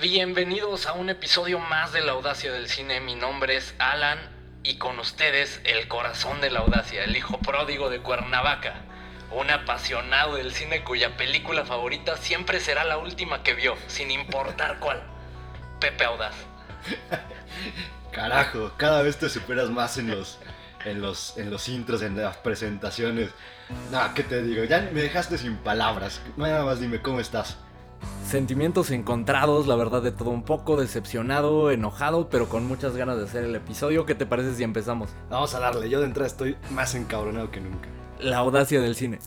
Bienvenidos a un episodio más de La Audacia del Cine. Mi nombre es Alan y con ustedes el corazón de la audacia, el hijo pródigo de Cuernavaca. Un apasionado del cine cuya película favorita siempre será la última que vio, sin importar cuál. Pepe Audaz. Carajo, cada vez te superas más en los, en los, en los intros, en las presentaciones. No, ¿qué te digo? Ya me dejaste sin palabras. Nada más dime cómo estás. Sentimientos encontrados, la verdad de todo un poco, decepcionado, enojado, pero con muchas ganas de hacer el episodio. ¿Qué te parece si empezamos? Vamos a darle, yo de entrada estoy más encabronado que nunca. La audacia del cine.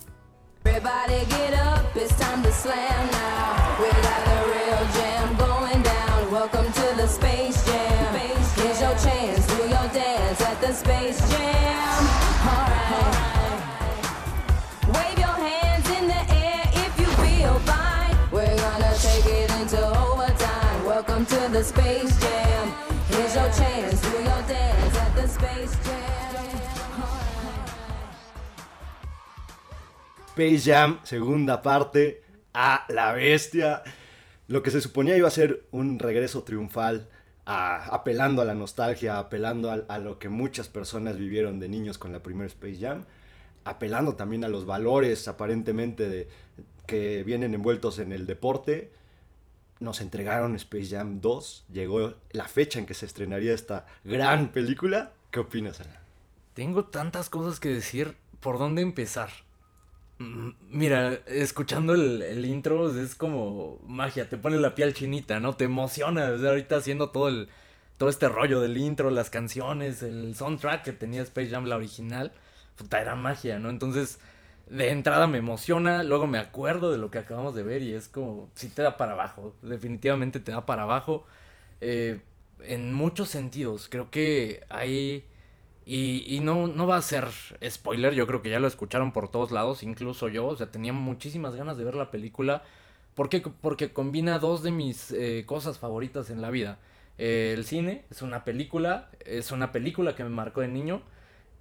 Everybody get up, it's time to slam now. We got the real jam going down. Welcome to the Space Jam. Here's your chance, do your dance at the Space Jam. Space Jam, segunda parte, a la bestia. Lo que se suponía iba a ser un regreso triunfal, apelando a la nostalgia, apelando a, a lo que muchas personas vivieron de niños con la primera Space Jam, apelando también a los valores aparentemente de, que vienen envueltos en el deporte. Nos entregaron Space Jam 2, llegó la fecha en que se estrenaría esta gran película. ¿Qué opinas, Ana? Tengo tantas cosas que decir. ¿Por dónde empezar? Mira, escuchando el, el intro es como magia, te pone la piel chinita, ¿no? Te emociona, o sea, ahorita haciendo todo el todo este rollo del intro, las canciones, el soundtrack que tenía Space Jam la original, puta, era magia, ¿no? Entonces, de entrada me emociona, luego me acuerdo de lo que acabamos de ver y es como, sí te da para abajo, definitivamente te da para abajo, eh, en muchos sentidos, creo que hay... Y, no, no va a ser spoiler, yo creo que ya lo escucharon por todos lados, incluso yo, o sea, tenía muchísimas ganas de ver la película. ¿Por qué? Porque combina dos de mis eh, cosas favoritas en la vida. Eh, el cine es una película, es una película que me marcó de niño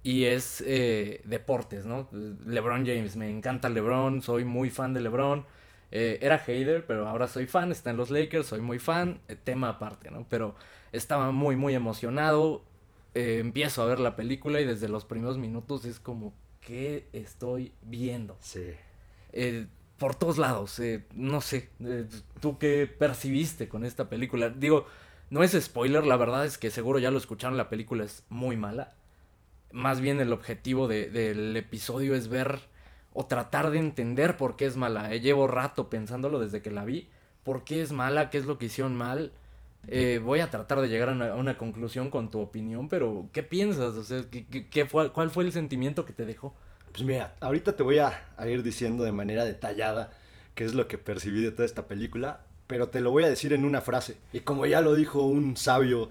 y es eh, deportes, ¿no? LeBron James, me encanta LeBron, soy muy fan de LeBron. Eh, era hater, pero ahora soy fan, está en los Lakers, soy muy fan, eh, tema aparte, ¿no? Pero estaba muy, muy emocionado. Eh, empiezo a ver la película y desde los primeros minutos es como, ¿qué estoy viendo? Sí. Eh, por todos lados, eh, no sé, eh, ¿tú qué percibiste con esta película? Digo, no es spoiler, la verdad es que seguro ya lo escucharon, la película es muy mala. Más bien el objetivo de- del episodio es ver o tratar de entender por qué es mala. Eh, llevo rato pensándolo desde que la vi. ¿Por qué es mala? ¿Qué es lo que hicieron mal? Eh, voy a tratar de llegar a una, conclusión con tu opinión, pero ¿qué piensas? O sea, ¿qué, qué- fue, ¿cuál fue el sentimiento que te dejó? Pues mira, ahorita te voy a ir diciendo de manera detallada qué es lo que percibí de toda esta película, pero te lo voy a decir en una frase. Y como ya lo dijo un sabio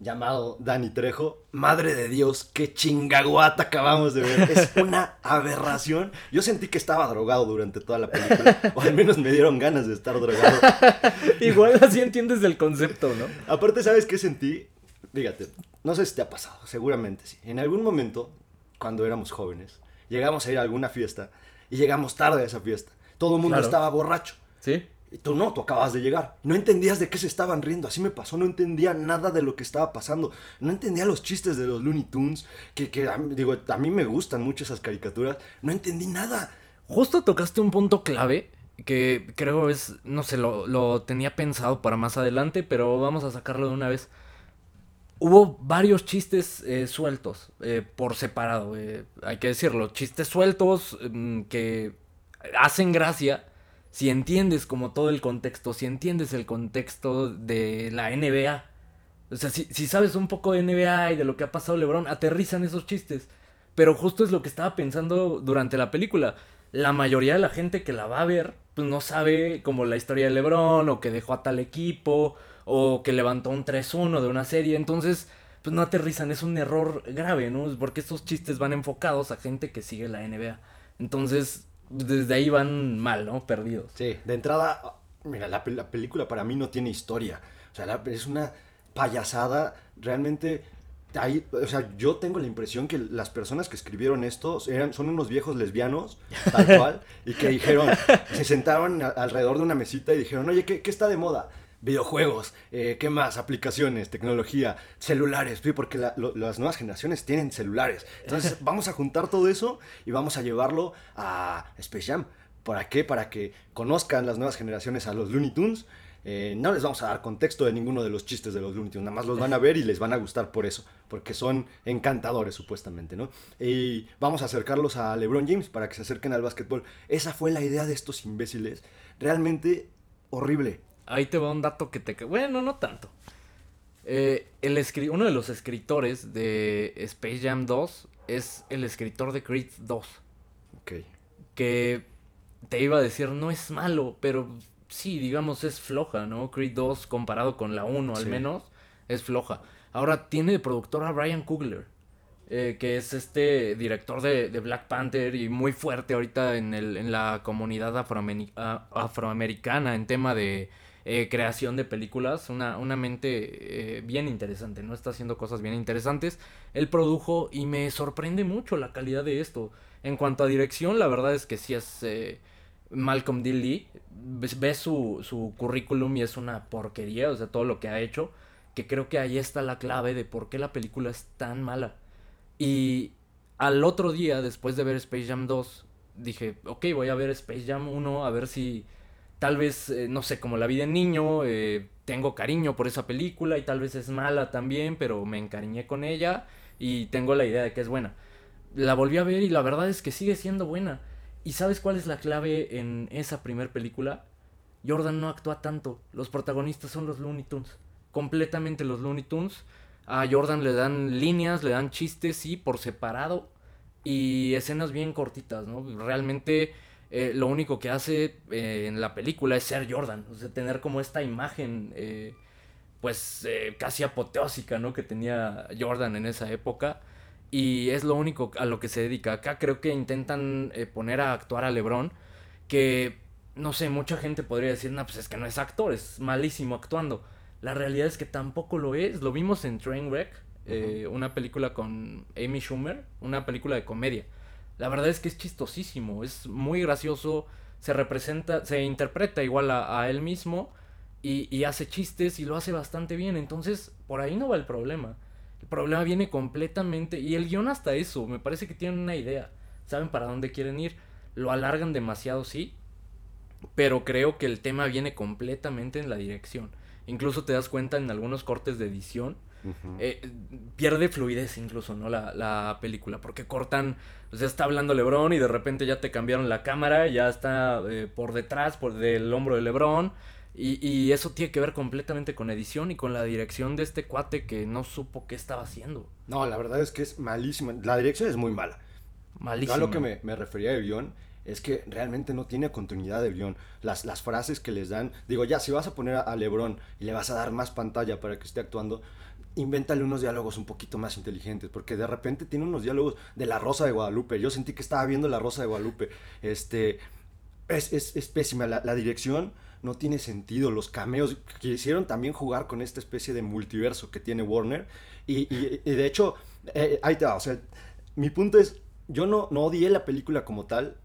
llamado Dani Trejo, madre de Dios, qué chingaguata acabamos de ver. Es una aberración. Yo sentí que estaba drogado durante toda la película, o al menos me dieron ganas de estar drogado. Igual así entiendes el concepto, ¿no? Aparte, ¿sabes qué sentí? Fíjate, no sé si te ha pasado, seguramente sí. En algún momento, cuando éramos jóvenes, llegamos a ir a alguna fiesta y llegamos tarde a esa fiesta. Todo el mundo Claro. estaba borracho. ¿Sí? Tú no, tú acabas de llegar. No entendías de qué se estaban riendo. Así me pasó, no entendía nada de lo que estaba pasando. No entendía los chistes de los Looney Tunes, que, a mí- digo, a mí me gustan mucho esas caricaturas. No entendí nada. Justo tocaste un punto clave que creo es, no sé, lo, lo tenía pensado para más adelante, pero vamos a sacarlo de una vez. Hubo varios chistes eh, sueltos eh, por separado, eh, hay que decirlo, chistes sueltos mm, que hacen gracia si entiendes como todo el contexto, si entiendes el contexto de la NBA. O sea, si, si sabes un poco de NBA y de lo que ha pasado LeBron, aterrizan esos chistes. Pero justo es lo que estaba pensando durante la película. La mayoría de la gente que la va a ver, pues no sabe como la historia de LeBron, o que dejó a tal equipo, o que levantó un 3-1 de una serie. Entonces, pues no aterrizan. Es un error grave, ¿no? Porque estos chistes van enfocados a gente que sigue la NBA. Entonces, desde ahí van mal, ¿no? Perdidos. Sí, de entrada, mira, la, la película para mí no tiene historia. O sea, la- es una payasada. Realmente, hay, o sea, yo tengo la impresión que las personas que escribieron esto eran, son unos viejos lesbianos, tal cual, y que dijeron, se sentaron a- alrededor de una mesita y dijeron, oye, ¿qué, qué está de moda? Videojuegos, eh, ¿qué más? Aplicaciones, tecnología, celulares, porque la- lo- las nuevas generaciones tienen celulares. Entonces vamos a juntar todo eso y vamos a llevarlo a Space Jam. ¿Para qué? Para que conozcan las nuevas generaciones a los Looney Tunes. Eh, no les vamos a dar contexto de ninguno de los chistes de los Looney Tunes, nada más los van a ver y les van a gustar por eso, porque son encantadores supuestamente, ¿no? Y vamos a acercarlos a LeBron James para que se acerquen al básquetbol. Esa fue la idea de estos imbéciles. Realmente horrible. Ahí te va un dato que te... Bueno, no tanto. Eh, el escri- Uno de los escritores de Space Jam 2 es el escritor de Creed 2. Ok. Que te iba a decir, no es malo, pero sí, digamos, es floja, ¿no? Creed 2 comparado con la 1 al Sí. menos, es floja. Ahora tiene de productor a Brian Coogler, eh, que es este director de, de Black Panther y muy fuerte ahorita en, el, en la comunidad afroamericana en tema de eh, creación de películas. Una, una mente eh, bien interesante, ¿no? Está haciendo cosas bien interesantes. Él produjo y me sorprende mucho la calidad de esto. En cuanto a dirección, la verdad es que sí es eh, Malcolm D. Lee. Ves, su, su currículum y es una porquería, o sea, todo lo que ha hecho. Que creo que ahí está la clave de por qué la película es tan mala. Y al otro día, después de ver Space Jam 2, dije, ok, voy a ver Space Jam 1, a ver si tal vez, eh, no sé, como la vi de niño, eh, tengo cariño por esa película y tal vez es mala también, pero me encariñé con ella y tengo la idea de que es buena. La volví a ver y la verdad es que sigue siendo buena. ¿Y sabes cuál es la clave en esa primer película? Jordan no actúa tanto. Los protagonistas son los Looney Tunes. Completamente los Looney Tunes. A Jordan le dan líneas, le dan chistes, sí, por separado. Y escenas bien cortitas, ¿no? Realmente eh, lo único que hace eh, en la película es ser Jordan. O sea, tener como esta imagen, eh, pues casi apoteósica, ¿no? Que tenía Jordan en esa época. Y es lo único a lo que se dedica. Acá creo que intentan poner a actuar a LeBron. Que, no sé, mucha gente podría decir, no, pues es que no es actor, es malísimo actuando. La realidad es que tampoco lo es. Lo vimos en Trainwreck, eh, una película con Amy Schumer, una película de comedia. La verdad es que es chistosísimo, es muy gracioso, se representa, se interpreta igual a, él mismo y, y hace chistes y lo hace bastante bien. Entonces, por ahí no va el problema. El problema viene completamente, y el guion hasta eso, me parece que tienen una idea, saben para dónde quieren ir, lo alargan demasiado, sí, pero creo que el tema viene completamente en la dirección. Incluso te das cuenta en algunos cortes de edición. Eh, pierde fluidez incluso, ¿no? La, la película. Porque cortan. O sea, está hablando Lebron y de repente ya te cambiaron la cámara. Ya está eh, por detrás, por del hombro de Lebron. Y, y eso tiene que ver completamente con edición y con la dirección de este cuate que no supo qué estaba haciendo. No, la verdad es que es malísima. La dirección es muy mala. Malísimo. Yo a lo que me, me refería del guion es que realmente no tiene continuidad del guion. Las, las frases que les dan, digo, ya, si vas a poner a, a Lebron y le vas a dar más pantalla para que esté actuando, invéntale unos diálogos un poquito más inteligentes, porque de repente tiene unos diálogos de La Rosa de Guadalupe. Yo sentí que estaba viendo La Rosa de Guadalupe. Este, es, es, pésima. La, dirección no tiene sentido. Los cameos quisieron también jugar con esta especie de multiverso que tiene Warner. Y, y- y de hecho, eh, ahí te va. O sea, mi punto es, yo no, no odié la película como tal.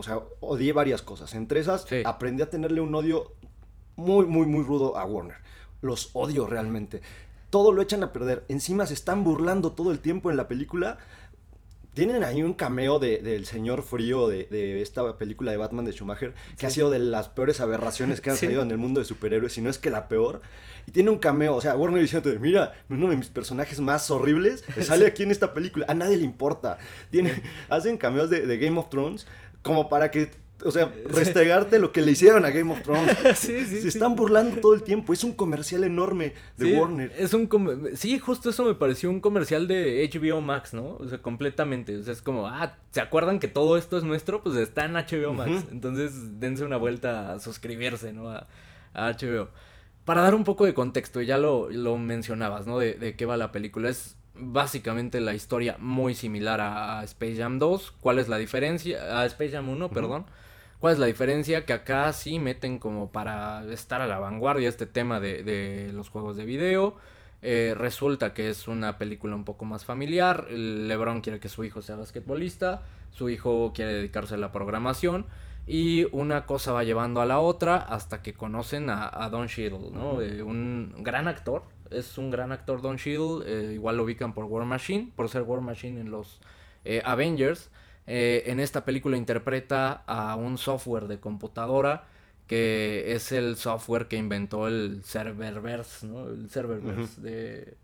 O sea, odié varias cosas. Entre esas, Sí. aprendí a tenerle un odio muy, muy, muy rudo a Warner. Los odio realmente. Todo lo echan a perder. Encima se están burlando todo el tiempo en la película. Tienen ahí un cameo de- del señor frío de, de esta película de Batman de Schumacher, que ha sido de las peores aberraciones que han Sí. salido en el mundo de superhéroes, si no es que la peor. Y tiene un cameo, o sea, Warner diciendo, mira, uno de mis personajes más horribles sale aquí en esta película. A nadie le importa. Tiene, hacen cameos de, de Game of Thrones como para que, o sea, restregarte lo que le hicieron a Game of Thrones. Sí, sí, Se sí. están burlando todo el tiempo. Es un comercial enorme de Warner. Es un sí, justo eso me pareció un comercial de HBO Max, ¿no? O sea, completamente. O sea, es como, ah, ¿se acuerdan que todo esto es nuestro? Pues está en HBO Max. Entonces, dense una vuelta a suscribirse, ¿no? A, a HBO. Para dar un poco de contexto, ya lo, lo mencionabas, ¿no? De, de qué va la película. Es básicamente la historia muy similar a, a Space Jam 2. ¿Cuál es la diferencia? A Space Jam 1, perdón. ¿Cuál es la diferencia? Que acá sí meten como para estar a la vanguardia este tema de, de los juegos de video. Eh, resulta que es una película un poco más familiar. LeBron quiere que su hijo sea basquetbolista. Su hijo quiere dedicarse a la programación. Y una cosa va llevando a la otra hasta que conocen a, a Don Cheadle, ¿no? Eh, un gran actor, es un gran actor Don Cheadle, eh, igual lo ubican por War Machine, por ser War Machine en los eh, Avengers. Eh, en esta película interpreta a un software de computadora que es el software que inventó el serververse, ¿no? El serververse de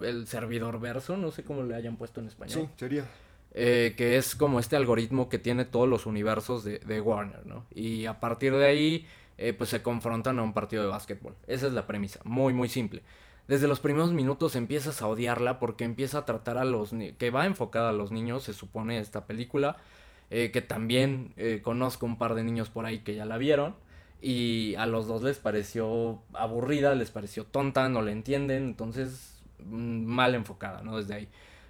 el servidor verso, no sé cómo le hayan puesto en español. Sí, sería. Eh, que es como este algoritmo que tiene todos los universos de, de Warner, ¿no? Y a partir de ahí, eh, pues se confrontan a un partido de básquetbol. Esa es la premisa, muy, muy simple. Desde los primeros minutos empiezas a odiarla porque empieza a tratar a los... que va enfocada a los niños, se supone, esta película. eh, que también eh, conozco un par de niños por ahí que ya la vieron. Y a los dos les pareció aburrida, les pareció tonta, no la entienden, entonces mm, mal enfocada, ¿no? Desde ahí.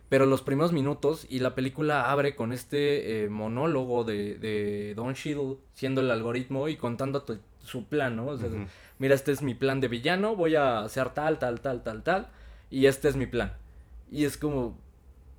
Pero los primeros minutos y la película abre con este eh, monólogo de, de Don Cheadle siendo el algoritmo y contando su plan, ¿no? O sea. Mira, este es mi plan de villano, voy a hacer tal, tal, tal, tal, tal, y este es mi plan. Y es como,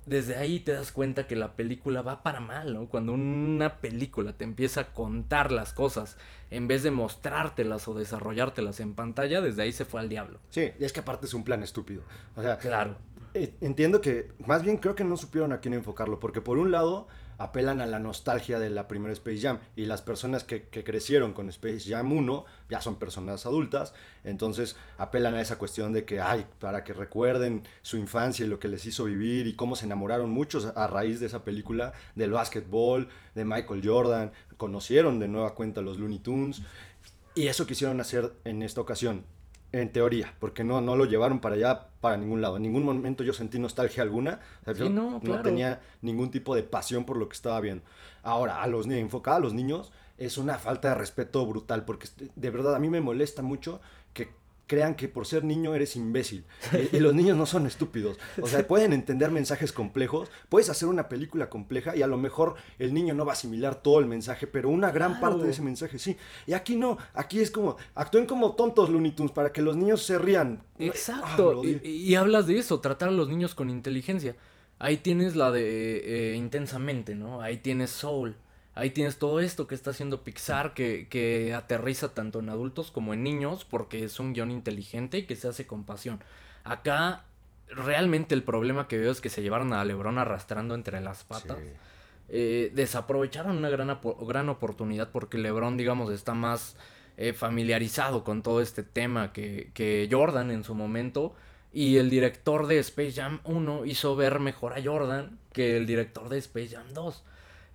desde ahí te das cuenta que la película va para mal, ¿no? Cuando una película te empieza a contar las cosas en vez de mostrártelas o desarrollártelas en pantalla, desde ahí se fue al diablo. Sí, y es que aparte es un plan estúpido. O sea, Claro. Eh, Entiendo que, más bien creo que no supieron a quién enfocarlo, porque por un lado apelan a la nostalgia de la primera Space Jam. Y las personas que, crecieron con Space Jam 1 ya son personas adultas, entonces apelan a esa cuestión de que, ay, para que recuerden su infancia y lo que les hizo vivir y cómo se enamoraron muchos a raíz de esa película del básquetbol, de Michael Jordan, conocieron de nueva cuenta los Looney Tunes. Y eso quisieron hacer en esta ocasión. En teoría, porque no, no lo llevaron para allá, para ningún lado. En ningún momento yo sentí nostalgia alguna. O sea, Sí, yo no, claro. tenía ningún tipo de pasión por lo que estaba viendo. Ahora, a los enfocada a los niños, es una falta de respeto brutal, porque de verdad a mí me molesta mucho crean que por ser niño eres imbécil. Y, y los niños no son estúpidos. O sea, pueden entender mensajes complejos. Puedes hacer una película compleja y a lo mejor el niño no va a asimilar todo el mensaje, pero una gran Claro. parte de ese mensaje sí. Y aquí no. Aquí es como, actúen como tontos Looney Tunes para que los niños se rían. Ah, Exacto. y, y hablas de eso, tratar a los niños con inteligencia. Ahí tienes la de eh, intensamente, ¿no? Ahí tienes Soul. Ahí tienes todo esto que está haciendo Pixar, que, que aterriza tanto en adultos como en niños, porque es un guion inteligente y que se hace con pasión. Acá, realmente el problema que veo es que se llevaron a Lebron arrastrando entre las patas. Sí. eh, desaprovecharon una gran, gran oportunidad porque LeBron, digamos, está más eh, familiarizado con todo este tema que, que Jordan en su momento. Y el director de Space Jam 1 hizo ver mejor a Jordan que el director de Space Jam 2.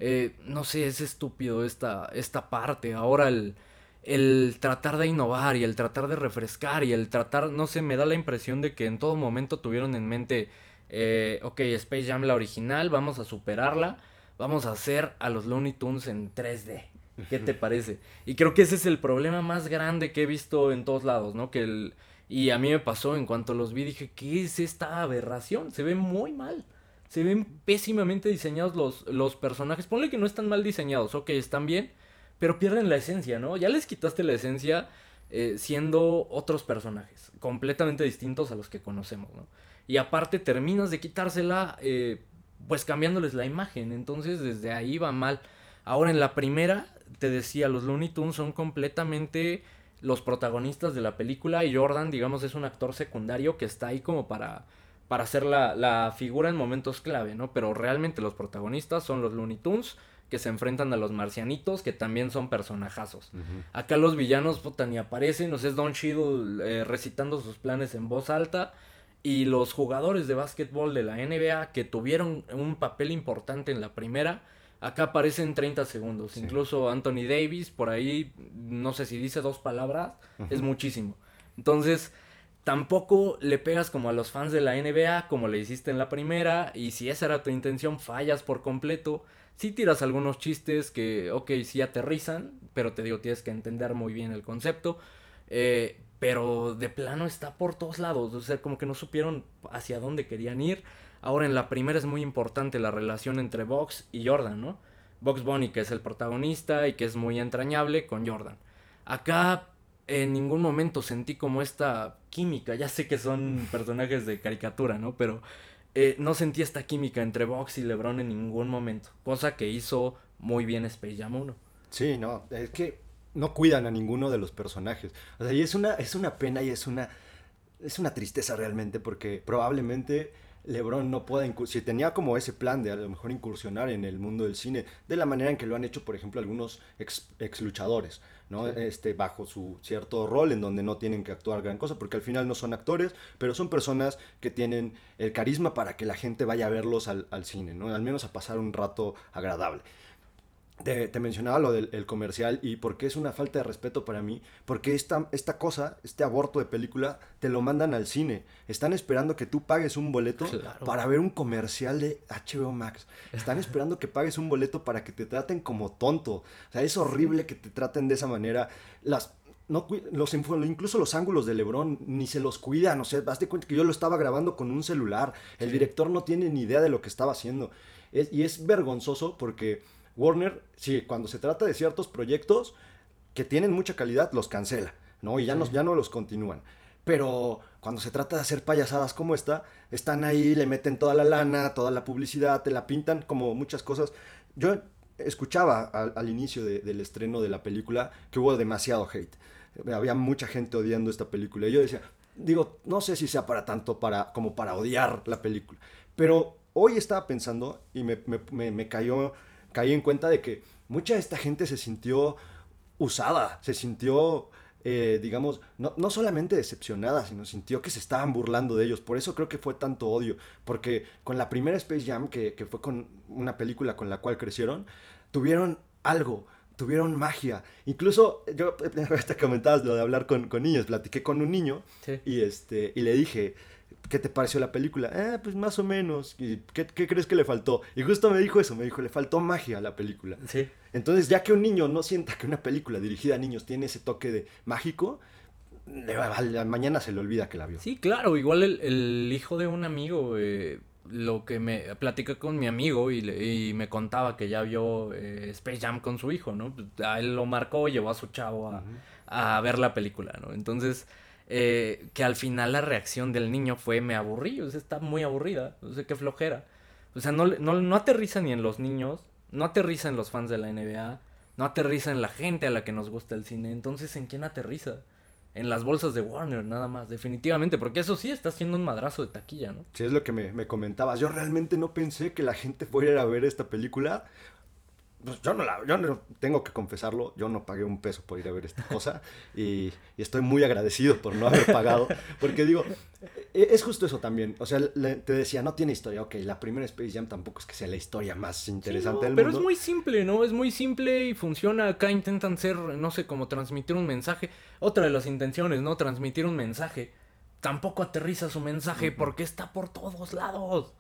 Eh, no sé, es estúpido esta, esta parte. Ahora el, el tratar de innovar y el tratar de refrescar y el tratar, no sé, me da la impresión de que en todo momento tuvieron en mente, eh, ok, Space Jam la original, vamos a superarla, vamos a hacer a los Looney Tunes en 3D. ¿Qué te parece? Y creo que ese es el problema más grande que he visto en todos lados, ¿no? Que el, y a mí me pasó en cuanto los vi, dije, ¿qué es esta aberración? Se ve muy mal. Se ven pésimamente diseñados los, los personajes. Ponle que no están mal diseñados, ok, están bien, pero pierden la esencia, ¿no? Ya les quitaste la esencia eh, siendo otros personajes, completamente distintos a los que conocemos, ¿no? Y aparte terminas de quitársela, eh, pues cambiándoles la imagen, entonces desde ahí va mal. Ahora en la primera, te decía, los Looney Tunes son completamente los protagonistas de la película y Jordan, digamos, es un actor secundario que está ahí como para, para ser la, la figura en momentos clave, ¿no? Pero realmente los protagonistas son los Looney Tunes que se enfrentan a los marcianitos que también son personajazos. Acá los villanos, puta, ni aparecen, o sea, es Don Cheadle eh, recitando sus planes en voz alta. Y los jugadores de básquetbol de la NBA que tuvieron un papel importante en la primera, acá aparecen 30 segundos. Incluso Anthony Davis, por ahí, no sé si dice dos palabras, es muchísimo. Entonces, tampoco le pegas como a los fans de la NBA, como le hiciste en la primera, y si esa era tu intención, fallas por completo. Sí tiras algunos chistes que, ok, sí aterrizan, pero te digo, tienes que entender muy bien el concepto. Eh, pero de plano está por todos lados, o sea, como que no supieron hacia dónde querían ir. Ahora en la primera es muy importante la relación entre Vox y Jordan, ¿no? Vox Bunny, que es el protagonista y que es muy entrañable, con Jordan. Acá en ningún momento sentí como esta química, ya sé que son personajes de caricatura, ¿no? Pero eh, no sentí esta química entre Vox y LeBron en ningún momento, cosa que hizo muy bien Space Jam 1. Sí, no, es que no cuidan a ninguno de los personajes. O sea, y es una, es una pena y es una, es una tristeza realmente porque probablemente LeBron no pueda, si tenía como ese plan de a lo mejor incursionar en el mundo del cine, de la manera en que lo han hecho, por ejemplo, algunos ex, ex luchadores, ¿no? Este, bajo su cierto rol en donde no tienen que actuar gran cosa, porque al final no son actores, pero son personas que tienen el carisma para que la gente vaya a verlos al, al cine, ¿no? Al menos a pasar un rato agradable. Te, te mencionaba lo del el comercial y por qué es una falta de respeto para mí, porque esta, esta cosa, este aborto de película, te lo mandan al cine. Están esperando que tú pagues un boleto Claro. para ver un comercial de HBO Max. Están esperando que pagues un boleto para que te traten como tonto. O sea, es horrible que te traten de esa manera. Las, no, los, incluso los ángulos de Lebron ni se los cuidan. O sea, hazte cuenta que yo lo estaba grabando con un celular. El director no tiene ni idea de lo que estaba haciendo. Es- y es vergonzoso porque Warner, sí, cuando se trata de ciertos proyectos que tienen mucha calidad, los cancela, ¿no? Y ya, no, ya no los continúan. Pero cuando se trata de hacer payasadas como esta, están ahí, le meten toda la lana, toda la publicidad, te la pintan como muchas cosas. Yo escuchaba al, al inicio de- del estreno de la película que hubo demasiado hate. Había mucha gente odiando esta película. Y yo decía, digo, no sé si sea para tanto para, como para odiar la película. Pero hoy estaba pensando y me, me- me- me cayó, caí en cuenta de que mucha de esta gente se sintió usada, se sintió, eh, digamos, no, no solamente decepcionada, sino sintió que se estaban burlando de ellos. Por eso creo que fue tanto odio, porque con la primera Space Jam, que, que fue con una película con la cual crecieron, tuvieron algo. Tuvieron magia. Incluso, yo, te comentabas lo de hablar con, con niños. Platiqué con un niño Sí. y, este, y le dije, ¿qué te pareció la película? Eh, pues más o menos. ¿Y qué, qué crees que le faltó? Y justo me dijo eso, me dijo, le faltó magia a la película. Sí. Entonces, ya que un niño no sienta que una película dirigida a niños tiene ese toque de mágico, mañana se le olvida que la vio. Sí, claro, igual el, el hijo de un amigo, eh, lo que me platicé con mi amigo y, le- y me contaba que ya vio eh, Space Jam con su hijo, ¿no? Pues, A él lo marcó, llevó a su chavo a, a ver la película, ¿no? Entonces, eh, que al final la reacción del niño fue, me aburrí, o está muy aburrida, o sea, qué flojera. O sea, no, no, no aterriza ni en los niños, no aterriza en los fans de la NBA, no aterriza en la gente a la que nos gusta el cine, entonces, ¿en quién aterriza? En las bolsas de Warner, nada más, definitivamente, porque eso sí está haciendo un madrazo de taquilla, ¿no? Sí, es lo que me, me comentabas. Yo realmente no pensé que la gente fuera a ver esta película. Pues yo no la, yo no, tengo que confesarlo, yo no pagué un peso por ir a ver esta cosa y, y estoy muy agradecido por no haber pagado, porque digo, e- es justo eso también, o sea, le- te decía, no tiene historia, ok, la primera Space Jam tampoco es que sea la historia más interesante Sí, no, del pero mundo. es muy simple, ¿no? Es muy simple y funciona. Acá intentan ser, no sé, como transmitir un mensaje. Otra de las intenciones, ¿no? Transmitir un mensaje. Tampoco aterriza su mensaje porque está por todos lados.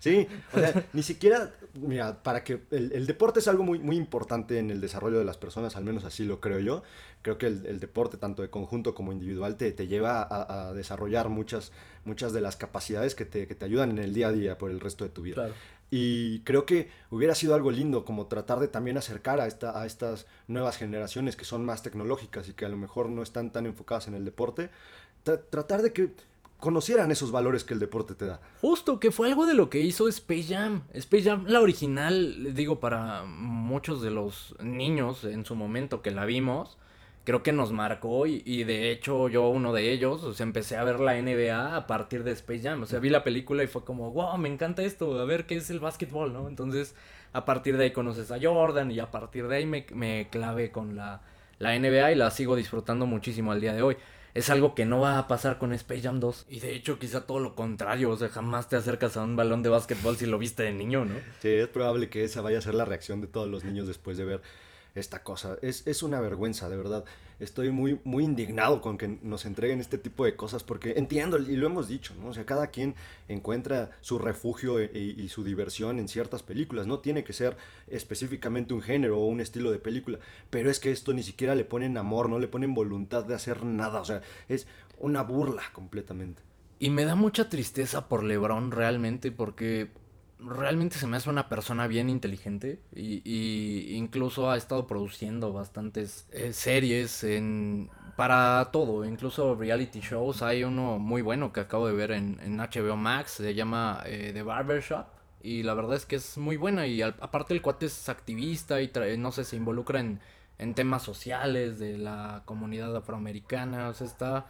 Sí, o sea, ni siquiera, mira, para que el, el deporte es algo muy, muy importante en el desarrollo de las personas, al menos así lo creo yo. Creo que el, el deporte, tanto de conjunto como individual, te, te lleva a, a desarrollar muchas, muchas de las capacidades que te, que te ayudan en el día a día por el resto de tu vida. Claro. Y creo que hubiera sido algo lindo como tratar de también acercar a, esta, a estas nuevas generaciones que son más tecnológicas y que a lo mejor no están tan enfocadas en el deporte, tra- tratar de que conocieran esos valores que el deporte te da. Justo, que fue algo de lo que hizo Space Jam. Space Jam, la original, digo, para muchos de los niños en su momento que la vimos, creo que nos marcó y, y de hecho yo uno de ellos, empecé a ver la NBA a partir de Space Jam. O sea, vi la película y fue como, wow, me encanta esto, a ver qué es el básquetbol, ¿no? Entonces, a partir de ahí conoces a Jordan y a partir de ahí me, me clavé con la, la NBA y la sigo disfrutando muchísimo al día de hoy. Es algo que no va a pasar con Space Jam 2. Y de hecho, quizá todo lo contrario. O sea, jamás te acercas a un balón de básquetbol si lo viste de niño, ¿no? Sí, es probable que esa vaya a ser la reacción de todos los niños después de ver esta cosa. Es, es una vergüenza, de verdad. Estoy muy, muy indignado con que nos entreguen este tipo de cosas porque entiendo, y lo hemos dicho, ¿no? O sea, cada quien encuentra su refugio e- y, y su diversión en ciertas películas. No tiene que ser específicamente un género o un estilo de película, pero es que esto ni siquiera le ponen amor, no le ponen voluntad de hacer nada. O sea, es una burla completamente. Y me da mucha tristeza por LeBron realmente porque realmente se me hace una persona bien inteligente y, y incluso ha estado produciendo bastantes eh, series en, para todo, incluso reality shows. Hay uno muy bueno que acabo de ver en, en HBO Max, se llama eh, The Barbershop y la verdad es que es muy buena. Y al- aparte el cuate es activista y trae- no sé, se involucra en en temas sociales de la comunidad afroamericana, o sea, está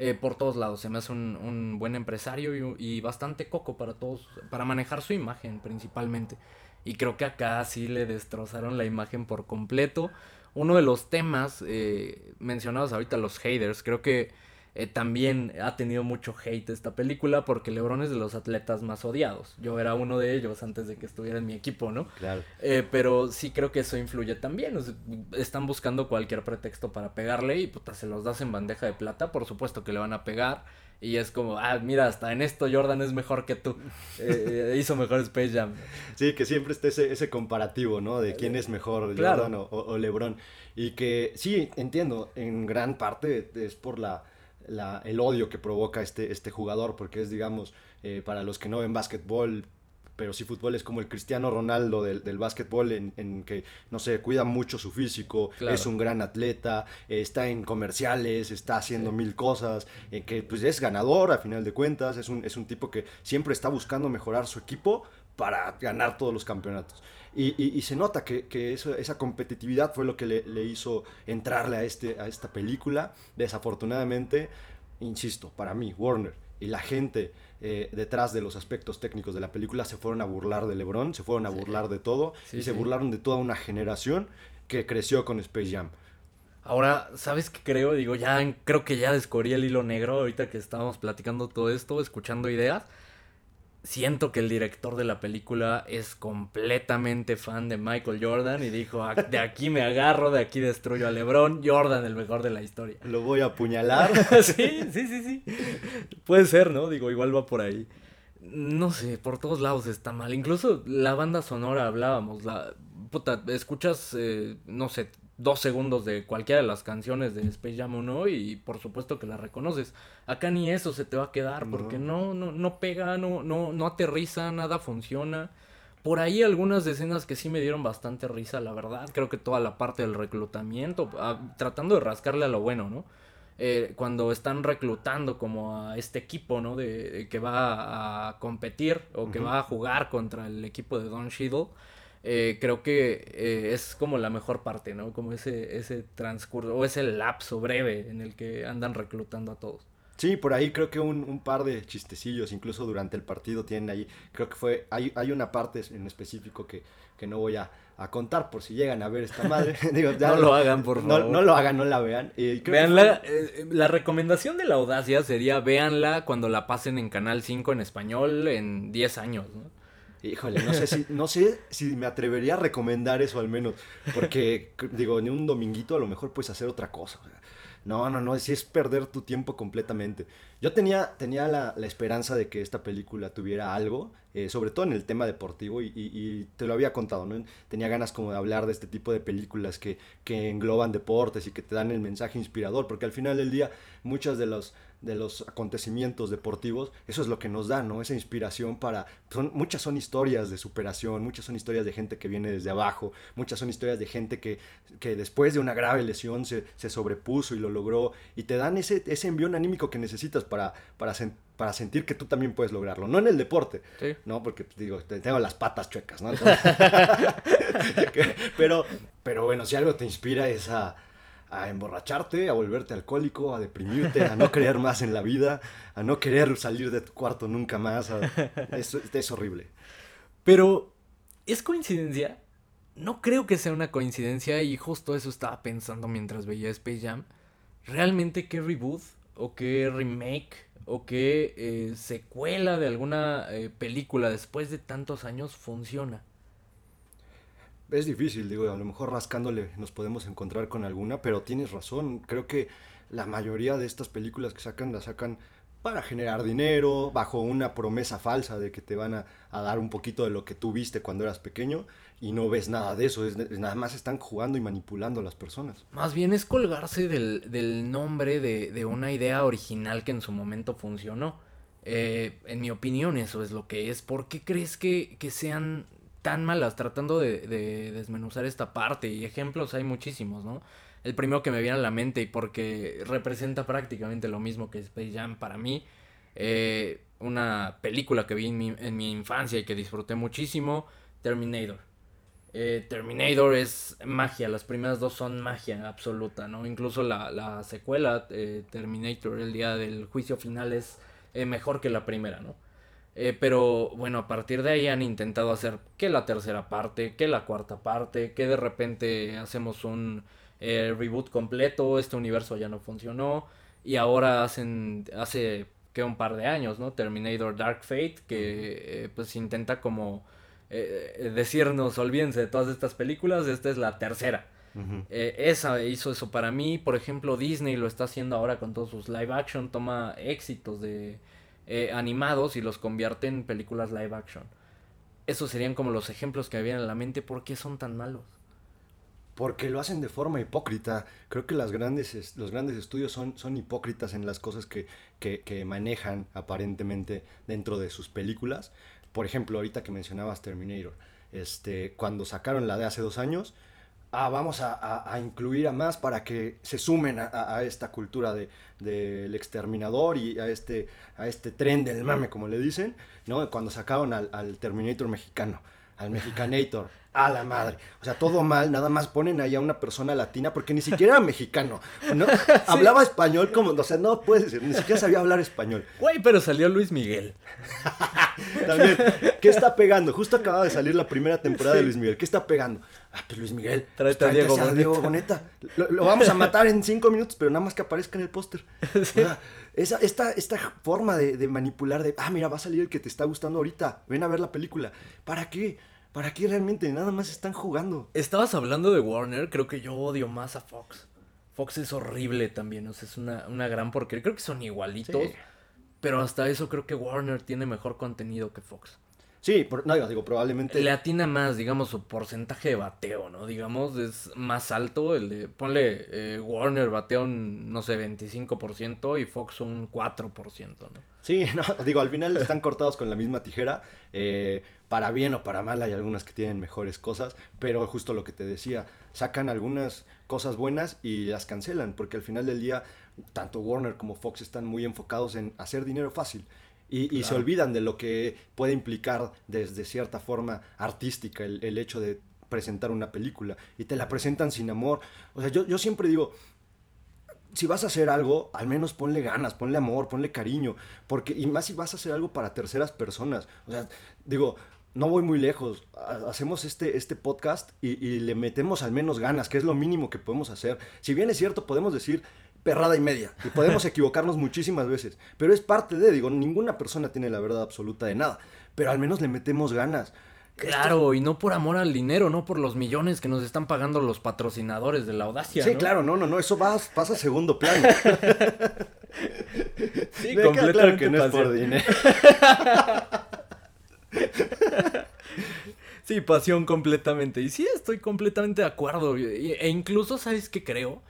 eh, por todos lados. Se me hace un, un buen empresario y, y bastante coco para todos, para manejar su imagen principalmente. Y creo que acá sí le destrozaron la imagen por completo. Uno de los temas eh, mencionados ahorita, los haters, creo que eh, también ha tenido mucho hate esta película porque LeBron es de los atletas más odiados. Yo era uno de ellos antes de que estuviera en mi equipo, ¿no? Claro. Eh, pero sí creo que eso influye también. o sea, están buscando cualquier pretexto para pegarle y puta, se los das en bandeja de plata. Por supuesto que le van a pegar. Y es como, ah, mira, hasta en esto Jordan es mejor que tú. Eh, hizo mejor Space Jam. Sí, que siempre esté ese, ese comparativo, ¿no? De quién es mejor, Claro. Jordan o, o- o LeBron. Y que sí, entiendo, en gran parte es por la, la- el odio que provoca este, este jugador, porque es, digamos, eh, para los que no ven básquetbol, pero sí fútbol es como el Cristiano Ronaldo del, del básquetbol en, en que, no sé, cuida mucho su físico, Claro. es un gran atleta, eh, está en comerciales, está haciendo mil cosas, eh, que pues es ganador a final de cuentas, es un, es un tipo que siempre está buscando mejorar su equipo para ganar todos los campeonatos. Y, y- y se nota que, que eso- esa competitividad fue lo que le, le hizo entrarle a, este, a esta película. Desafortunadamente, insisto, para mí, Warner y la gente eh, detrás de los aspectos técnicos de la película se fueron a burlar de LeBron, se fueron a burlar de todo Sí, y se burlaron de toda una generación que creció con Space Jam. Ahora, ¿sabes qué creo? Digo, ya creo que ya descubrí el hilo negro ahorita que estábamos platicando todo esto, escuchando ideas. Siento que el director de la película es completamente fan de Michael Jordan y dijo, "Ah, de aquí me agarro, de aquí destruyo a LeBron, Jordan el mejor de la historia. Lo voy a apuñalar. sí, sí, sí, sí. Puede ser, ¿no? Digo, igual va por ahí. No sé, por todos lados está mal. Incluso la banda sonora hablábamos. La, puta, escuchas, eh, no sé, dos segundos de cualquiera de las canciones de Space Jam 1 y por supuesto que la reconoces. Acá ni eso se te va a quedar porque no, no, no pega, no, no, no aterriza, nada funciona. Por ahí algunas escenas que sí me dieron bastante risa, la verdad. Creo que toda la parte del reclutamiento, ah, tratando de rascarle a lo bueno, ¿no? eh, cuando están reclutando como a este equipo, ¿no? De, de que va a competir o que va a jugar contra el equipo de Don Cheadle. Eh, creo que eh, es como la mejor parte, ¿no? Como ese, ese transcurso o ese lapso breve en el que andan reclutando a todos. Sí, por ahí creo que un, un par de chistecillos, incluso durante el partido tienen ahí, creo que fue, hay, hay una parte en específico que, que no voy a, a contar por si llegan a ver esta madre. Digo, ya No lo hagan, por no- favor. No, lo hagan, no la vean. Y creo que Veanla, eh, la recomendación de la audacia sería véanla cuando la pasen en Canal 5 en español en 10 años, ¿no? Híjole, no sé si, no sé si me atrevería a recomendar eso al menos. Porque, digo, en un dominguito a lo mejor puedes hacer otra cosa. No, no, no, si es perder tu tiempo completamente. Yo tenía, tenía la, esperanza de que esta película tuviera algo, eh, sobre todo en el tema deportivo, y te lo había contado, ¿no? Tenía ganas como de hablar de este tipo de películas que, que engloban deportes y que te dan el mensaje inspirador, porque al final del día muchas de los de los acontecimientos deportivos, eso es lo que nos da, ¿no? Esa inspiración para... Son, muchas son historias de superación, muchas son historias de gente que viene desde abajo, muchas son historias de gente que, que después de una grave lesión se, se sobrepuso y lo logró, y te dan ese, ese envión anímico que necesitas para, para, sen- para sentir que tú también puedes lograrlo, no en el deporte, Sí. ¿no? Porque pues, digo, te- tengo las patas chuecas, ¿no? Entonces- pero, pero bueno, si algo te inspira es a, a emborracharte, a volverte alcohólico, a deprimirte, a no creer más en la vida, a no querer salir de tu cuarto nunca más. es horrible. Pero, ¿es coincidencia? No creo que sea una coincidencia y justo eso estaba pensando mientras veía Space Jam. ¿Realmente qué reboot o qué remake o qué eh, secuela de alguna eh, película después de tantos años funciona? Es difícil, digo, a lo mejor rascándole nos podemos encontrar con alguna, pero tienes razón. Creo que la mayoría de estas películas que sacan las sacan para generar dinero, bajo una promesa falsa de que te van a, a dar un poquito de lo que tú viste cuando eras pequeño y no ves nada de eso. Es, nada más están jugando y manipulando a las personas. Más bien es colgarse del, del nombre de, de una idea original que en su momento funcionó. Eh, en mi opinión eso es lo que es. ¿Por qué crees que, que sean tan malas tratando de, de desmenuzar esta parte? Y ejemplos hay muchísimos, ¿no? El primero que me viene a la mente y porque representa prácticamente lo mismo que Space Jam para mí. eh, una película que vi en mi, infancia y que disfruté muchísimo, Terminator. Eh, Terminator es magia, las primeras dos son magia absoluta, ¿no? Incluso la, la secuela, eh, Terminator, el día del juicio final, es mejor que la primera, ¿no? Eh, pero bueno, a partir de ahí han intentado hacer que la tercera parte, que la cuarta parte, que de repente hacemos un eh, reboot completo, este universo ya no funcionó, y ahora hacen, hace que un par de años, ¿no? Terminator Dark Fate, que eh, pues intenta como eh, decirnos, olvídense de todas estas películas, esta es la tercera. Eh, esa hizo eso para mí. Por ejemplo, Disney lo está haciendo ahora con todos sus live action. Toma éxitos de eh, animados y los convierte en películas live action. Esos serían como los ejemplos que me vienen a la mente. ¿Por qué son tan malos? Porque lo hacen de forma hipócrita. Creo que grandes, es- los grandes estudios son, son hipócritas en las cosas que, que- que manejan aparentemente dentro de sus películas. Por ejemplo, ahorita que mencionabas Terminator, este, cuando sacaron la de hace dos años, ah, vamos a, a- a incluir a más para que se sumen a, esta cultura de- del exterminador y a este, a este tren del mame, como le dicen, ¿no? Cuando sacaron al, al Terminator mexicano, al Mexicanator, a la madre. O sea, todo mal, nada más ponen ahí a una persona latina, porque ni siquiera era mexicano, ¿no? Hablaba español como, o sea, no puedes decir, ni siquiera sabía hablar español. Güey, pero salió Luis Miguel. También, ¿qué está pegando? Justo acaba de salir la primera temporada de Luis Miguel. ¿Qué está pegando? Ah, pues Luis Miguel. pues Tráete a Diego Boneta. Boneta. Lo, lo vamos a matar en cinco minutos, pero nada más que aparezca en el póster. O sea, esa, esta, esta forma de, de manipular, de, ah, mira, va a salir el que te está gustando ahorita. Ven a ver la película. ¿Para qué? ¿Para qué realmente? Nada más están jugando. Estabas hablando de Warner. Creo que yo odio más a Fox. Fox es horrible también. O sea, es una, una gran porquería. Creo que son igualitos. Sí. Pero hasta eso creo que Warner tiene mejor contenido que Fox. Sí, por- no, digo, probablemente. Le atina más, digamos, su porcentaje de bateo, ¿no? Digamos, es más alto el de, ponle, eh, Warner batea un, no sé, 25% y Fox un 4%, ¿no? Sí, no, digo, al final están cortados con la misma tijera. eh, para bien o para mal hay algunas que tienen mejores cosas, pero justo lo que te decía, sacan algunas cosas buenas y las cancelan, porque al final del día, tanto Warner como Fox están muy enfocados en hacer dinero fácil. Y, y se olvidan de lo que puede implicar desde cierta forma artística el, el hecho de presentar una película. Y te la presentan sin amor. O sea, yo, yo siempre digo, si vas a hacer algo, al menos ponle ganas, ponle amor, ponle cariño, porque y más si vas a hacer algo para terceras personas. O sea, digo, no voy muy lejos. ha- Hacemos este, este podcast y, y le metemos al menos ganas, que es lo mínimo que podemos hacer. Si bien es cierto, podemos decir perrada y media y podemos equivocarnos muchísimas veces, pero es parte de, digo, ninguna persona tiene la verdad absoluta de nada, pero al menos le metemos ganas. Claro, y no por amor al dinero, no por los millones que nos están pagando los patrocinadores de la audacia, Sí, ¿no? claro, no, no, no, eso va, pasa a segundo plano. Sí, claro que no es por dinero. Sí, pasión completamente. Y sí, estoy completamente de acuerdo. E incluso, ¿sabes qué creo?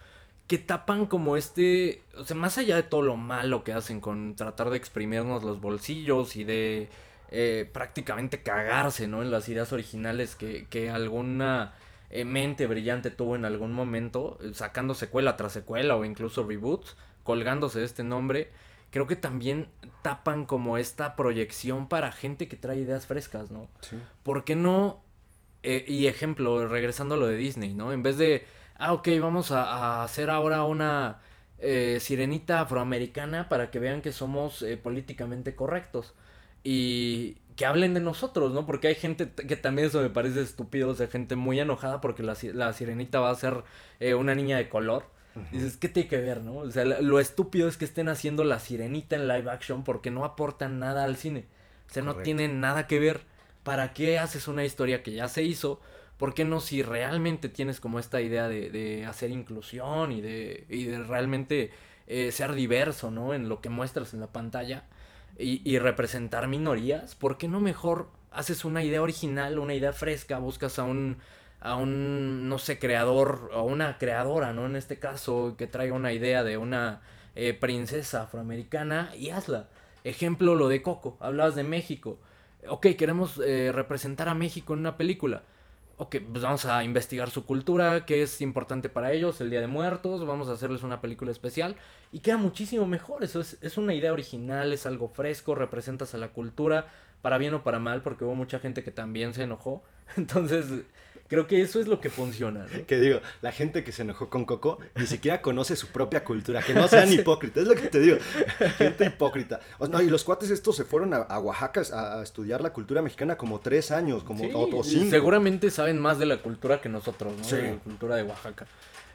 Que tapan como este... O sea, más allá de todo lo malo que hacen con tratar de exprimirnos los bolsillos y de eh, prácticamente cagarse, ¿no? En las ideas originales que, que alguna eh, mente brillante tuvo en algún momento, eh, sacando secuela tras secuela o incluso reboots, colgándose de este nombre. Creo que también tapan como esta proyección para gente que trae ideas frescas, ¿no? ¿Por qué no? eh, y ejemplo, regresando a lo de Disney, ¿no? En vez de, ah, ok, vamos a, a hacer ahora una eh, sirenita afroamericana para que vean que somos eh, políticamente correctos. Y que hablen de nosotros, ¿no? Porque hay gente que también eso me parece estúpido, o sea, gente muy enojada porque la, la sirenita va a ser eh, una niña de color. Dices, ¿qué tiene que ver, no? O sea, lo estúpido es que estén haciendo la sirenita en live action porque no aportan nada al cine. O sea, no tienen nada que ver. ¿Para qué haces una historia que ya se hizo? ¿Por qué no si realmente tienes como esta idea de, de hacer inclusión y de, y de realmente eh, ser diverso, ¿no? En lo que muestras en la pantalla y, y representar minorías, ¿por qué no mejor haces una idea original, una idea fresca, buscas a un, a un, no sé, creador o una creadora, ¿no? En este caso, que traiga una idea de una eh, princesa afroamericana y hazla. Ejemplo, lo de Coco, hablabas de México. Ok, queremos eh, representar a México en una película. Ok, pues vamos a investigar su cultura, qué es importante para ellos, el Día de Muertos, vamos a hacerles una película especial y queda muchísimo mejor. Eso es, es una idea original, es algo fresco, representas a la cultura, para bien o para mal, porque hubo mucha gente que también se enojó. Entonces, Creo que eso es lo que funciona. ¿no? Que digo, la gente que se enojó con Coco ni siquiera conoce su propia cultura, que no sean hipócritas, es lo que te digo. Gente hipócrita. O- no, y los cuates estos se fueron a, a Oaxaca a, a estudiar la cultura mexicana como tres años, como Sí, o, o cinco. seguramente saben más de la cultura que nosotros, ¿no? Sí. De la cultura de Oaxaca.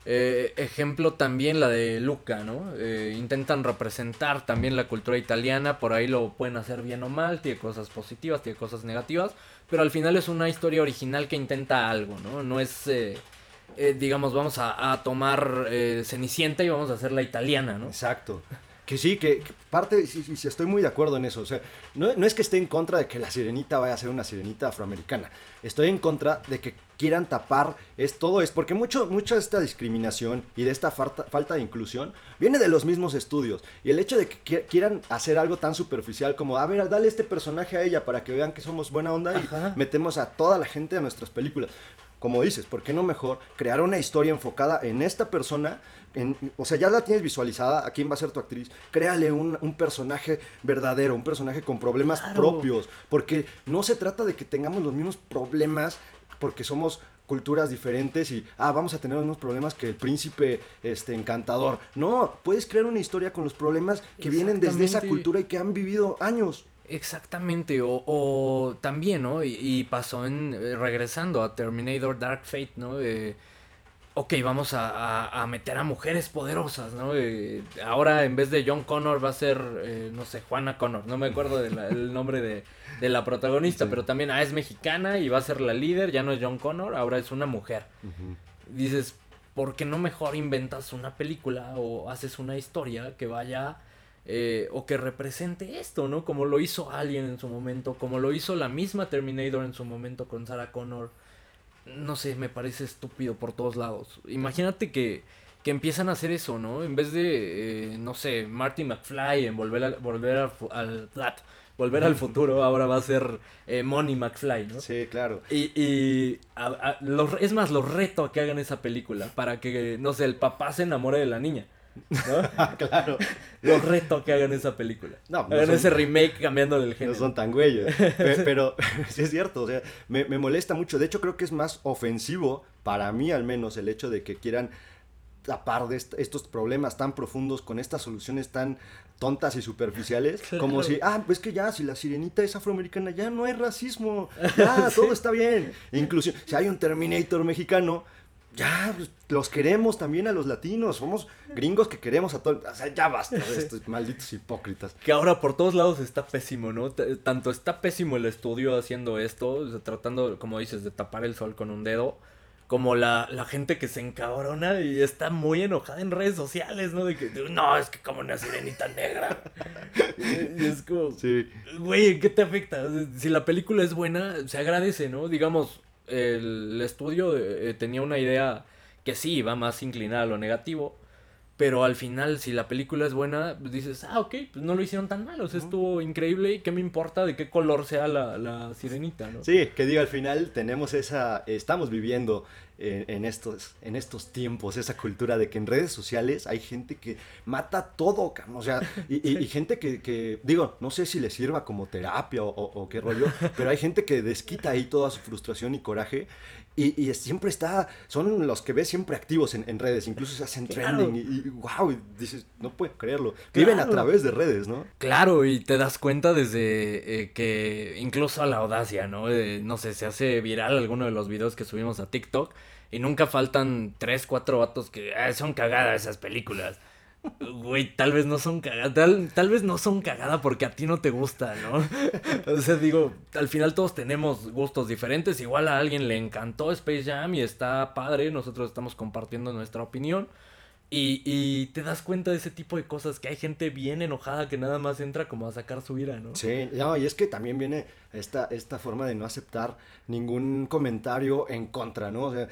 Eh, ejemplo también la de Luca, ¿no? Eh, intentan representar también la cultura italiana, por ahí lo pueden hacer bien o mal, tiene cosas positivas, tiene cosas negativas, pero al final es una historia original que intenta algo, ¿no? No es, eh, eh, digamos, vamos a, tomar eh, Cenicienta y vamos a hacer la italiana, ¿no? Exacto. Que sí, que, parte, sí, sí, estoy muy de acuerdo en eso. O sea, no, no es que esté en contra de que la sirenita vaya a ser una sirenita afroamericana. Estoy en contra de que quieran tapar es todo es porque mucho mucha de esta discriminación y de esta falta, falta de inclusión viene de los mismos estudios y el hecho de que qui- quieran hacer algo tan superficial como a ver dale este personaje a ella para que vean que somos buena onda y Ajá. metemos a toda la gente a nuestras películas como dices, ¿por qué no mejor crear una historia enfocada en esta persona? En, o sea, ya la tienes visualizada, a quién va a ser tu actriz. Créale un, un personaje verdadero, un personaje con problemas Claro. propios. Porque no se trata de que tengamos los mismos problemas porque somos culturas diferentes y, ah, vamos a tener los mismos problemas que el príncipe este, encantador. No, puedes crear una historia con los problemas que vienen desde esa cultura y que han vivido años. Exactamente, o, o también, ¿no? Y, y pasó en, eh, regresando a Terminator Dark Fate, ¿no? Eh, ok, vamos a, a- a meter a mujeres poderosas, ¿no? Eh, ahora en vez de John Connor va a ser, eh, no sé, Juana Connor, no me acuerdo del nombre de, de la protagonista, Sí. pero también, ah, es mexicana y va a ser la líder, ya no es John Connor, ahora es una mujer. Dices, ¿por qué no mejor inventas una película o haces una historia que vaya eh, o que represente esto, ¿no? Como lo hizo Alien en su momento, como lo hizo la misma Terminator en su momento con Sarah Connor. No sé, me parece estúpido por todos lados. Imagínate que, que empiezan a hacer eso, ¿no? En vez de, eh, no sé, Marty McFly en volver, a- volver al, fu- al, flat, volver al futuro, ahora va a ser eh, Money McFly, ¿no? Sí, claro. Y, y a- a- los- es más, los reto a que hagan esa película para que, no sé, el papá se enamore de la niña. ¿No? claro. Los reto que hagan esa película. No, no hagan son- ese remake cambiándole el No género. son tan güeyes. Pe- Pero, sí es cierto, o sea, me, me molesta mucho. De hecho, creo que es más ofensivo, para mí al menos, el hecho de que quieran tapar de est- estos problemas tan profundos con estas soluciones tan tontas y superficiales, como si, ah, pues que ya, si la sirenita es afroamericana, ya no hay racismo, ya, todo está bien. Inclusión, si hay un Terminator mexicano, ya, los queremos también a los latinos, somos gringos que queremos a todos, o sea, ya basta de estos malditos hipócritas. Que ahora por todos lados está pésimo, ¿no? T- Tanto está pésimo el estudio haciendo esto, o sea, tratando, como dices, de tapar el sol con un dedo, como la, la gente que se encabrona y está muy enojada en redes sociales, ¿no? De que, no, es que como una sirenita negra. Y es como, Sí. güey, ¿qué te afecta? Si la película es buena, se agradece, ¿no? Digamos, el estudio eh, tenía una idea que sí va más inclinada a lo negativo. Pero al final, si la película es buena, pues dices, ah, ok, pues no lo hicieron tan mal, o sea, estuvo increíble y qué me importa de qué color sea la, la sirenita, ¿no? Sí, que digo, al final tenemos esa, estamos viviendo en, en estos, en estos tiempos esa cultura de que en redes sociales hay gente que mata todo, o sea, y, y- y gente que, que, digo, no sé si le sirva como terapia o, o- o qué rollo, pero hay gente que desquita ahí toda su frustración y coraje y, y siempre está, son los que ves siempre activos en, en redes, incluso se hacen Claro. trending y, y wow, y dices, no puedo creerlo, viven a través de redes, ¿no? Claro, y te das cuenta desde eh, que incluso a la audacia, ¿no? Eh, no sé, se hace viral alguno de los videos que subimos a TikTok y nunca faltan tres, cuatro vatos que "Ah, son cagadas esas películas. Güey, tal vez no son cagadas, tal, tal vez no son cagadas porque a ti no te gusta, ¿no? O sea, digo, al final todos tenemos gustos diferentes, igual a alguien le encantó Space Jam y está padre, nosotros estamos compartiendo nuestra opinión. Y, y te das cuenta de ese tipo de cosas, que hay gente bien enojada que nada más entra como a sacar su ira, ¿no? Sí, no, y es que también viene esta, esta forma de no aceptar ningún comentario en contra, ¿no? O sea,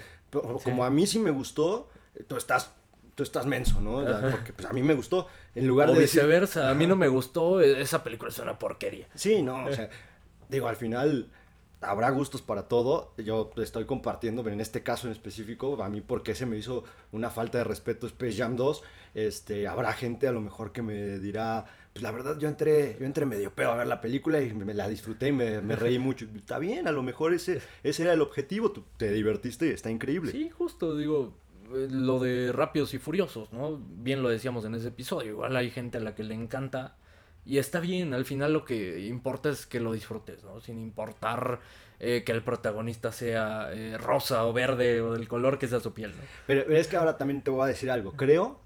como a mí sí me gustó, tú estás, tú estás menso, ¿no? O sea, porque pues, a mí me gustó. En lugar O de decir- viceversa, a mí no me gustó, e- esa película es una porquería. Sí, no, o sea, digo, al final habrá gustos para todo. Yo estoy compartiendo, pero en este caso en específico, a mí porque se me hizo una falta de respeto Space Jam 2, este, habrá gente a lo mejor que me dirá, pues la verdad yo entré, yo entré medio pedo a ver la película y me, me la disfruté y me, me reí mucho. Está bien, a lo mejor ese, ese era el objetivo, tú te divertiste y está increíble. Sí, justo, digo, lo de Rápidos y Furiosos, ¿no? Bien lo decíamos en ese episodio, igual hay gente a la que le encanta y está bien, al final lo que importa es que lo disfrutes, ¿no? Sin importar eh, que el protagonista sea eh, rosa o verde o del color que sea su piel, ¿no? Pero, es que ahora también te voy a decir algo. Creo,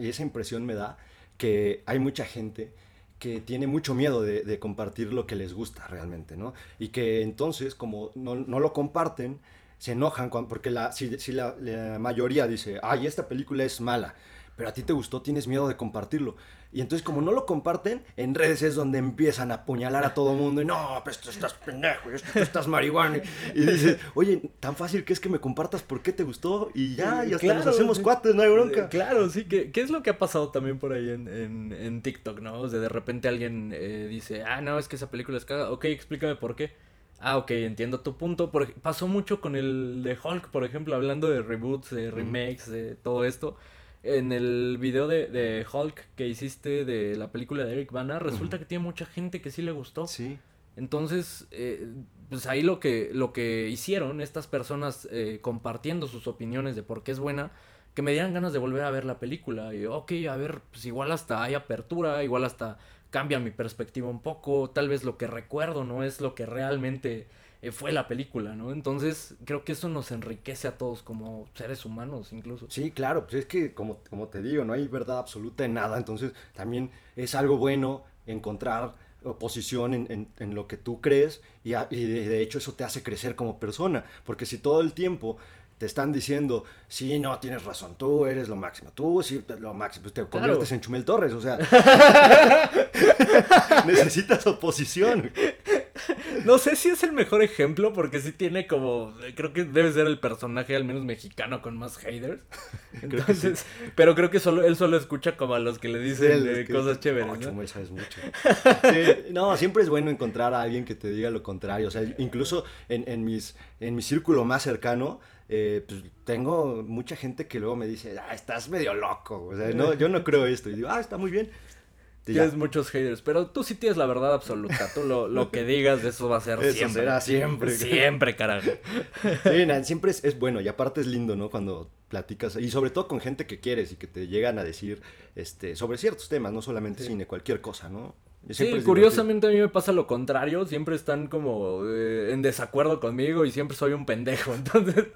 y esa impresión me da, que hay mucha gente que tiene mucho miedo de, de compartir lo que les gusta realmente, ¿no? Y que entonces, como no, no lo comparten, se enojan cuan- porque la, si, si la, la mayoría dice, ay, esta película es mala, pero a ti te gustó, tienes miedo de compartirlo. Y entonces, como no lo comparten, en redes es donde empiezan a apuñalar a todo mundo. Y no, pues tú estás pendejo, tú estás marihuana. Y dices, oye, tan fácil que es que me compartas por qué te gustó. Y ya, y hasta nos Claro, hacemos sí. cuates, no hay bronca. Eh, Claro, sí, que, ¿qué es lo que ha pasado también por ahí en, en, en TikTok, ¿no? O sea, de repente alguien eh, dice, ah, no, es que esa película es caga. Ok, explícame por qué. Ah, ok, entiendo tu punto. Por, pasó mucho con el de Hulk, por ejemplo, hablando de reboots, de remakes, de todo esto. En el video de, de Hulk que hiciste de la película de Eric Bana, resulta que tiene mucha gente que sí le gustó. Sí. Entonces, eh, pues ahí lo que, lo que hicieron estas personas eh, compartiendo sus opiniones de por qué es buena, que me dieran ganas de volver a ver la película. Y, ok, a ver, pues igual hasta hay apertura, igual hasta cambia mi perspectiva un poco, tal vez lo que recuerdo no es lo que realmente eh, fue la película, ¿no? Entonces, creo que eso nos enriquece a todos como seres humanos incluso. Sí, claro, pues es que como, como te digo, no hay verdad absoluta en nada, entonces también es algo bueno encontrar oposición en, en- lo que tú crees y, de hecho eso te hace crecer como persona, porque si todo el tiempo te están diciendo, sí, no, tienes razón, tú eres lo máximo, tú sí, lo máximo, pues te conviertes en Chumel Torres, o sea, necesitas oposición. No sé si es el mejor ejemplo porque sí tiene como, creo que debe ser el personaje al menos mexicano con más haters. Entonces, pero creo que solo él solo escucha como a los que le dicen Sí, eh, cosas chéveres. No, ¿no? Chumel, sabes mucho. Sí, no, siempre es bueno encontrar a alguien que te diga lo contrario. O sea, incluso en, en mis, en mi círculo más cercano, eh, pues tengo mucha gente que luego me dice, ah, estás medio loco. O sea, no, yo no creo esto. Y digo, ah, está muy bien. Y ya. Tienes muchos haters, pero tú sí tienes la verdad absoluta. Tú lo, lo que digas, eso va a ser Eso siempre. será siempre. Siempre, carajo. Sí, na- siempre es, es bueno y aparte es lindo, ¿no? Cuando platicas y sobre todo con gente que quieres y que te llegan a decir este, sobre ciertos temas, no solamente cine, cualquier cosa, ¿no? Sí, curiosamente a mí me pasa lo contrario. Siempre están como eh, en desacuerdo conmigo y siempre soy un pendejo. Entonces.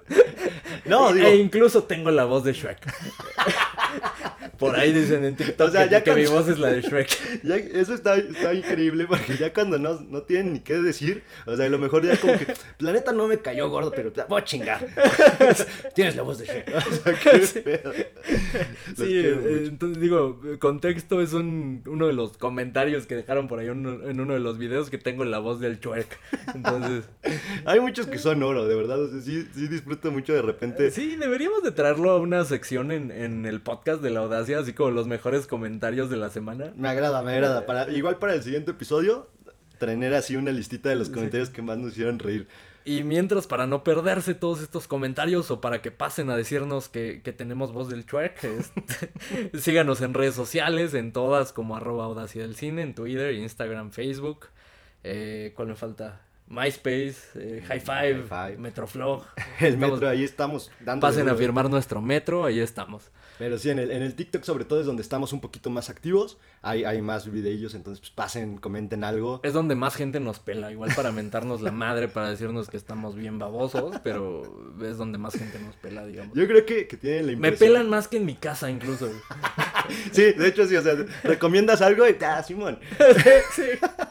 No, digo, e incluso tengo la voz de Shrek. Por ahí dicen en TikTok O sea, que, ya que mi voz es la de Shrek. Ya, eso está, está increíble porque ya cuando no, no tienen ni qué decir, o sea, a lo mejor ya como que, la neta no me cayó gordo, pero te voy a chingar. Tienes la voz de Shrek. O sea, qué pedo. Los Sí, eh, entonces digo, contexto es un, uno de los comentarios que dejaron por ahí uno- en uno de los videos que tengo la voz del Shrek. Entonces, Hay muchos que son oro, de verdad. O sea, sí, sí disfruto mucho de repente. sí, deberíamos de traerlo a una sección en, en el podcast de la audacia, así como los mejores comentarios de la semana. Me agrada, me agrada. Para, igual para el siguiente episodio, traer así una listita de los comentarios que más nos hicieron reír. Y mientras, para no perderse todos estos comentarios o para que pasen a decirnos que, que tenemos voz del Shrek, este, síganos en redes sociales, en todas como arroba audacia del cine, en Twitter, Instagram, Facebook. Eh, ¿Cuál me falta? MySpace, eh, High Five, High Five. Metroflog. El Estamos- metro, ahí estamos dando. Pasen a firmar nuestro metro, ahí estamos. Pero sí, en el, en el TikTok sobre todo es donde estamos un poquito más activos. Hay, hay más videillos, entonces pues pasen, comenten algo. Es donde más gente nos pela, igual para mentarnos la madre, para decirnos que estamos bien babosos, pero es donde más gente nos pela, digamos. Yo creo que, que tienen la Me impresión. pelan más que en mi casa incluso. Sí, de hecho sí, o sea, recomiendas algo y ah, Simón.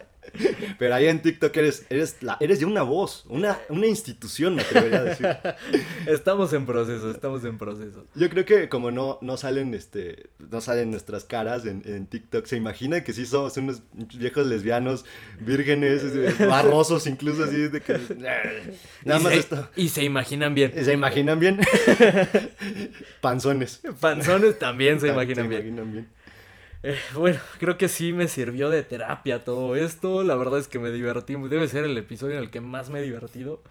Pero ahí en TikTok eres, eres, la, eres ya una voz, una, una institución, me atrevería a decir. Estamos en proceso, estamos en proceso. Yo creo que como no, no salen este no salen nuestras caras en, en TikTok, se imagina que sí somos unos viejos lesbianos, vírgenes, este, barrosos incluso así de que nada y más se, esto. Y se imaginan bien. ¿Se imaginan bien? Panzones. Panzones también se Se imaginan bien. imaginan bien. Eh, bueno, creo que sí me sirvió de terapia todo esto. La verdad es que me divertí. Debe ser el episodio en el que más me he divertido.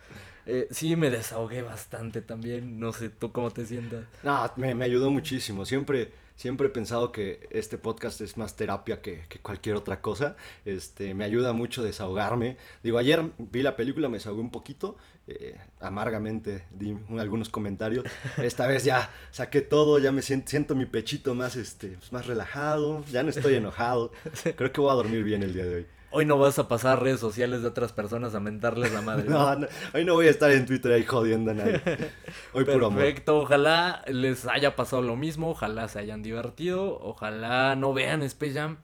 Eh, sí, me desahogué bastante también. No sé, ¿tú cómo te sientas? No, me, me ayudó muchísimo. Siempre, Siempre he pensado que este podcast es más terapia que, que cualquier otra cosa. Este, me ayuda mucho desahogarme. Digo, ayer vi la película, me desahogué un poquito, eh, amargamente di un- algunos comentarios. Esta vez ya saqué todo, ya me siento, siento mi pechito más, este, pues, más relajado, ya no estoy enojado. Creo que voy a dormir bien el día de hoy. Hoy no vas a pasar redes sociales de otras personas a mentarles la madre. ¿no? No, no, hoy no voy a estar en Twitter ahí jodiendo a nadie. Hoy puro amor. Perfecto, ojalá les haya pasado lo mismo, ojalá se hayan divertido, ojalá no vean Space Jam.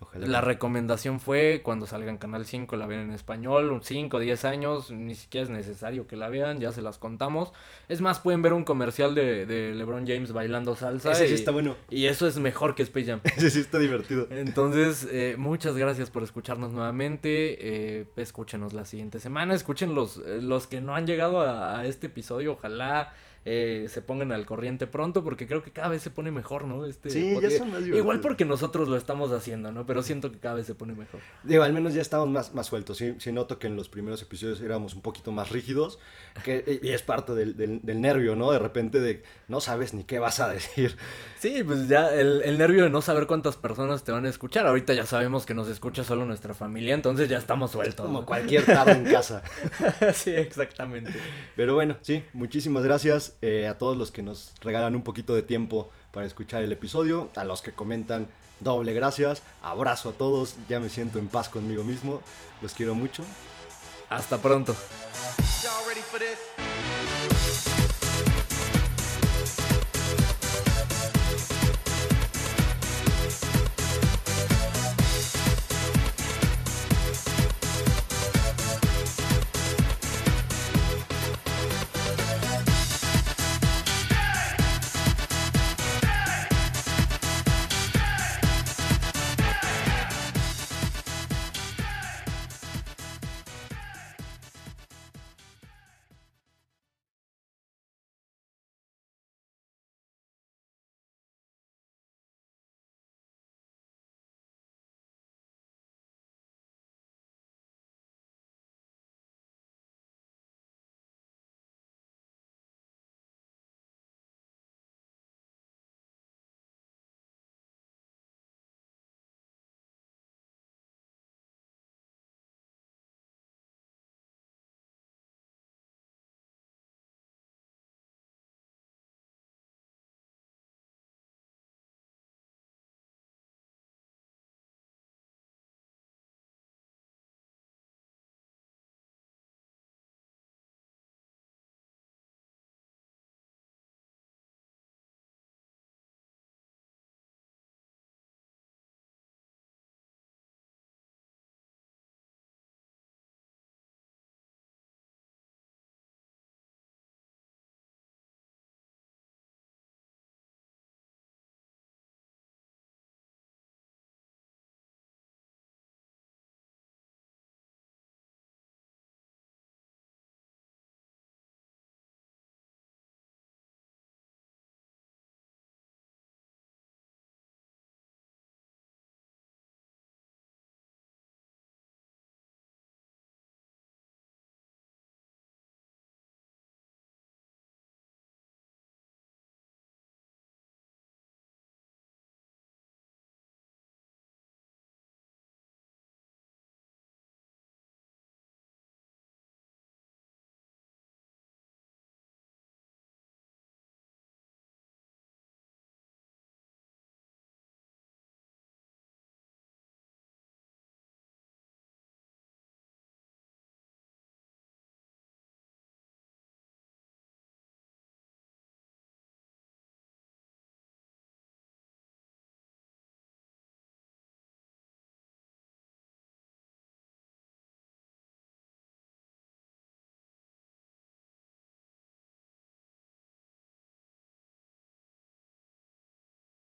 Ojalá. La recomendación fue cuando salga en Canal 5 la vean en español, 5 o 10 años, ni siquiera es necesario que la vean, ya se las contamos. Es más, pueden ver un comercial de, de LeBron James bailando salsa. Ese sí y- está bueno. Y eso es mejor que Space Jam. Ese sí está divertido. Entonces, eh, muchas gracias por escucharnos nuevamente. eh, escúchenos la siguiente semana. Escuchen los, eh, los que no han llegado a, a este episodio. Ojalá eh, se pongan al corriente pronto porque creo que cada vez se pone mejor, ¿no? Este Sí, ya son más. Igual porque nosotros lo estamos haciendo, ¿no? Pero siento que cada vez se pone mejor. Digo, al menos ya estamos más, más sueltos. Sí, sí noto que en los primeros episodios éramos un poquito más rígidos. Que, y es parte del, del- del nervio, ¿no? De repente de no sabes ni qué vas a decir. Sí, pues ya el, el nervio de no saber cuántas personas te van a escuchar. Ahorita ya sabemos que nos escucha solo nuestra familia, entonces ya estamos sueltos. Como ¿no? cualquier tarde en casa. sí, exactamente. Pero bueno, sí, muchísimas gracias eh, a todos los que nos regalan un poquito de tiempo para escuchar el episodio. A los que comentan, doble gracias. Abrazo a todos. Ya me siento en paz conmigo mismo. Los quiero mucho. Hasta pronto.